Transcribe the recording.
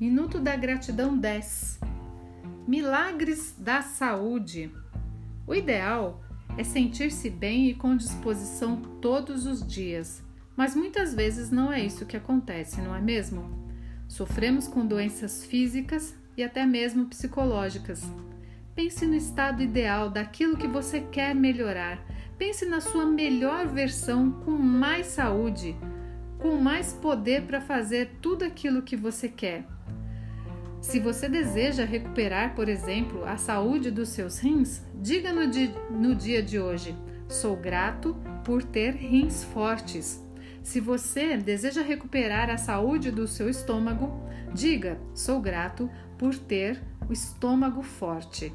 Minuto da Gratidão 10 Milagres da Saúde. O ideal é sentir-se bem e com disposição todos os dias, mas muitas vezes não é isso que acontece, não é mesmo? Sofremos com doenças físicas e até mesmo psicológicas. Pense no estado ideal daquilo que você quer melhorar. Pense na sua melhor versão com mais saúde, com mais poder para fazer tudo aquilo que você quer. Se você deseja recuperar, por exemplo, a saúde dos seus rins, diga no dia, no dia de hoje: sou grato por ter rins fortes. Se você deseja recuperar a saúde do seu estômago, diga: sou grato por ter o estômago forte.